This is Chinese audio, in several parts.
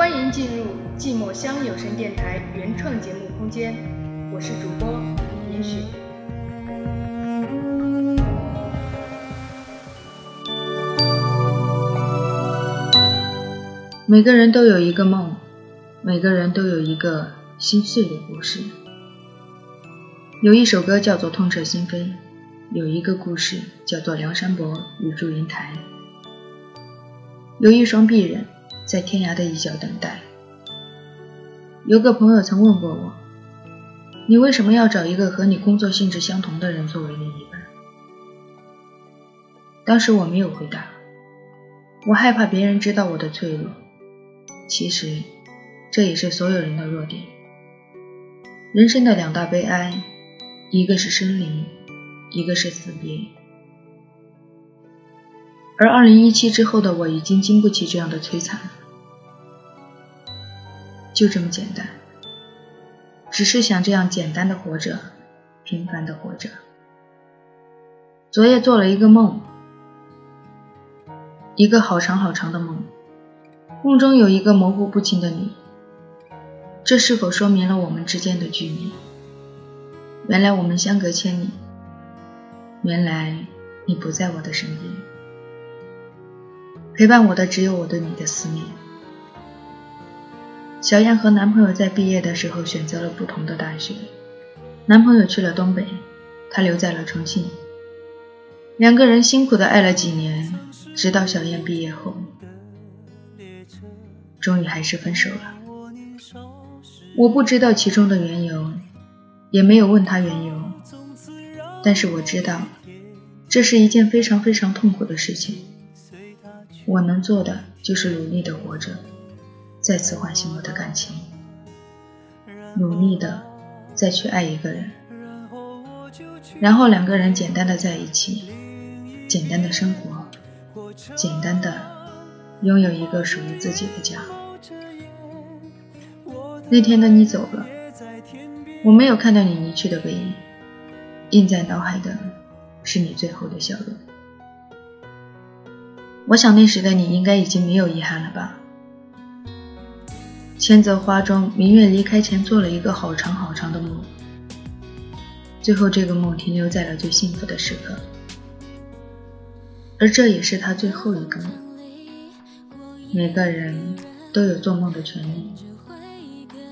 欢迎进入寂寞乡有声电台原创节目空间，我是主播严雪。每个人都有一个梦，每个人都有一个心碎的故事。有一首歌叫做《痛彻心扉》，有一个故事叫做《梁山伯与祝英台》。有一双璧人，在天涯的一角等待。有个朋友曾问过我：“你为什么要找一个和你工作性质相同的人作为另一半？”当时我没有回答，我害怕别人知道我的脆弱。其实，这也是所有人的弱点。人生的两大悲哀，一个是生离，一个是死别。而二零一七之后的我，已经经不起这样的摧残了。就这么简单，只是想这样简单的活着，平凡的活着。昨夜做了一个梦，一个好长好长的梦。梦中有一个模糊不清的你，这是否说明了我们之间的距离？原来我们相隔千里，原来你不在我的身边，陪伴我的只有我对你的思念。小燕和男朋友在毕业的时候选择了不同的大学，男朋友去了东北，她留在了重庆。两个人辛苦的爱了几年，直到小燕毕业后。终于还是分手了。我不知道其中的缘由，也没有问他缘由，但是我知道，这是一件非常非常痛苦的事情。我能做的就是努力的活着，再次唤醒我的感情，努力的再去爱一个人，然后两个人简单的在一起，简单的生活，简单的。拥有一个属于自己的家。那天的你走了，我没有看到你离去的背影，印在脑海的是你最后的笑容。我想那时的你应该已经没有遗憾了吧？千泽花中，明月离开前做了一个好长好长的梦，最后这个梦停留在了最幸福的时刻，而这也是他最后一个梦。每个人都有做梦的权利。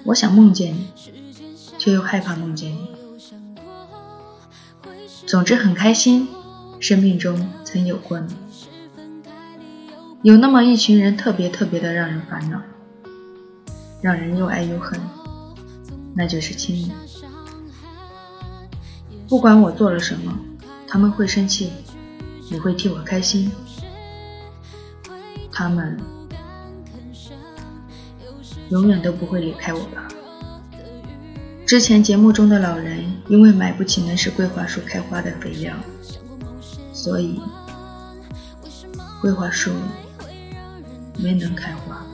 我想梦见你，却又害怕梦见你。总之很开心，生命中曾有过你。有那么一群人，特别特别的让人烦恼，让人又爱又恨，那就是亲人。不管我做了什么，他们会生气，也会替我开心。他们。永远都不会离开我吧。之前节目中的老人因为买不起能使桂花树开花的肥料，所以桂花树没能开花。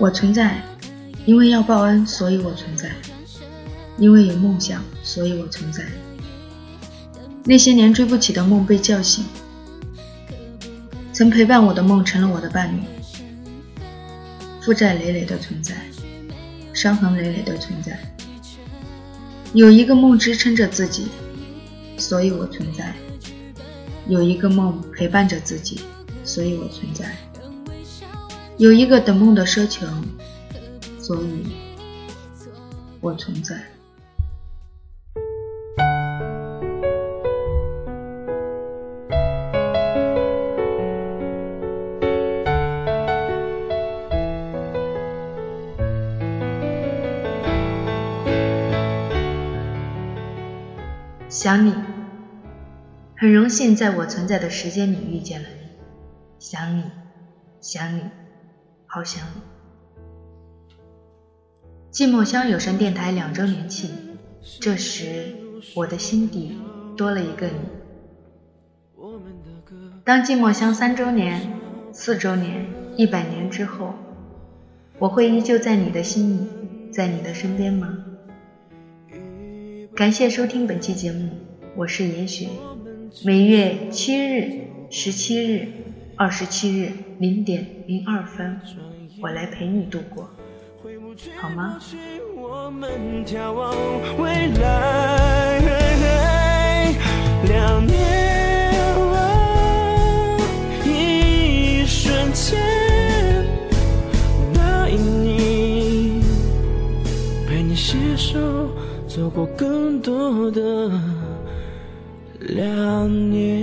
我存在，因为要报恩，所以我存在；因为有梦想，所以我存在。那些年追不起的梦被叫醒，曾陪伴我的梦成了我的伴侣。负债累累的存在，伤痕累累的存在。有一个梦支撑着自己，所以我存在；有一个梦陪伴着自己，所以我存在；有一个等梦的奢求，所以我存在。想你，很荣幸在我存在的时间里遇见了你。想你，想你，好想你。寂寞乡有声电台两周年庆，这时我的心底多了一个你。当寂寞乡三周年、四周年、一百年之后，我会依旧在你的心里，在你的身边吗？感谢收听本期节目，我是严雪。每月七日、十七日、二十七日，零点零二分，我来陪你度过，好吗？两年一瞬间，答应你，陪你携手走过更多的两年。